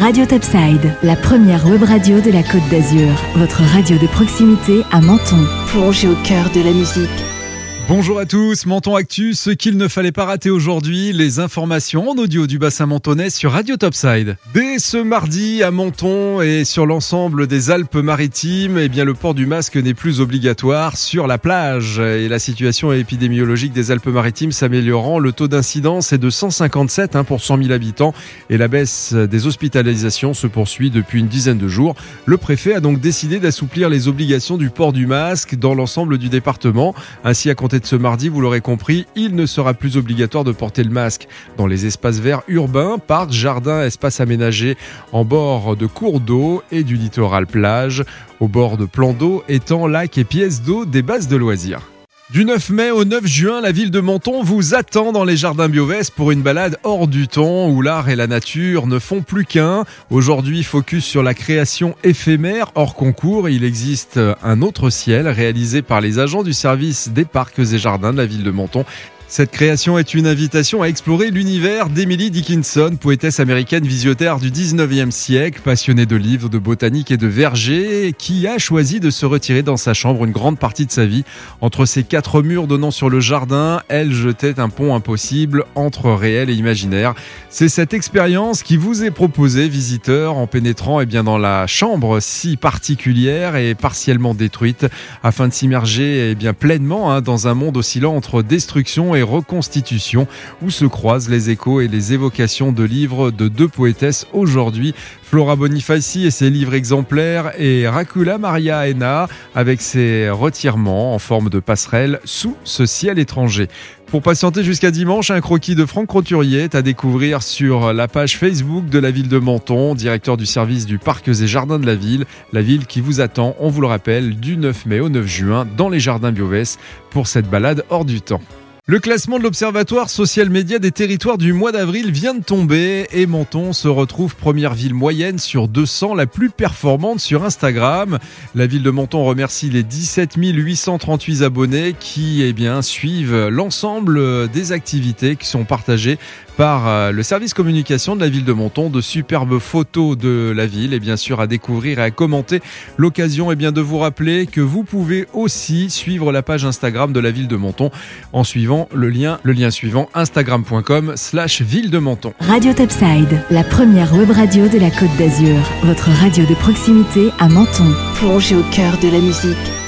Radio Topside, la première web radio de la Côte d'Azur. Votre radio de proximité à Menton. Plongez au cœur de la musique. Bonjour à tous, Menton Actu, ce qu'il ne fallait pas rater aujourd'hui, les informations en audio du bassin mentonais sur Radio Topside. Dès ce mardi à Menton et sur l'ensemble des Alpes-Maritimes, eh bien le port du masque n'est plus obligatoire sur la plage. Et la situation épidémiologique des Alpes-Maritimes s'améliorant, le taux d'incidence est de 157 hein, pour 100 000 habitants. Et la baisse des hospitalisations se poursuit depuis une dizaine de jours. Le préfet a donc décidé d'assouplir les obligations du port du masque dans l'ensemble du département, ainsi à compter ce mardi, vous l'aurez compris, il ne sera plus obligatoire de porter le masque dans les espaces verts urbains, parcs, jardins, espaces aménagés en bord de cours d'eau et du littoral plage, au bord de plans d'eau, étangs, lacs et pièces d'eau des bases de loisirs. Du 9 mai au 9 juin, la ville de Menton vous attend dans les jardins Biovest pour une balade hors du temps où l'art et la nature ne font plus qu'un. Aujourd'hui, focus sur la création éphémère hors concours. Il existe un autre ciel réalisé par les agents du service des parcs et jardins de la ville de Menton cette création est une invitation à explorer l'univers d'Emily Dickinson, poétesse américaine visiotaire du 19e siècle, passionnée de livres, de botanique et de vergers, qui a choisi de se retirer dans sa chambre une grande partie de sa vie. Entre ces quatre murs donnant sur le jardin, elle jetait un pont impossible entre réel et imaginaire. C'est cette expérience qui vous est proposée, visiteurs, en pénétrant eh bien, dans la chambre si particulière et partiellement détruite, afin de s'immerger eh pleinement hein, dans un monde oscillant entre destruction et reconstitution, où se croisent les échos et les évocations de livres de deux poétesses aujourd'hui, Flora Bonifaci et ses livres exemplaires et Racula Maria Ena avec ses retirements en forme de passerelle sous ce ciel étranger. Pour patienter jusqu'à dimanche, un croquis de Franck Roturier est à découvrir sur la page Facebook de la ville de Menton, directeur du service du Parcs et Jardins de la ville. La ville qui vous attend, on vous le rappelle, du 9 mai au 9 juin dans les jardins Bioves pour cette balade hors du temps. Le classement de l'Observatoire social média des territoires du mois d'avril vient de tomber et Menton se retrouve première ville moyenne sur 200, la plus performante sur Instagram. La ville de Menton remercie les 17 838 abonnés qui eh suivent l'ensemble des activités qui sont partagées par euh, le service communication de la ville de Menton, de superbes photos de la ville et bien sûr à découvrir et à commenter. L'occasion est bien de vous rappeler que vous pouvez aussi suivre la page Instagram de la ville de Menton en suivant le lien, le lien suivant instagram.com slash ville de Menton. Radio Topside, la première web radio de la Côte d'Azur, votre radio de proximité à Menton. Plongez au cœur de la musique.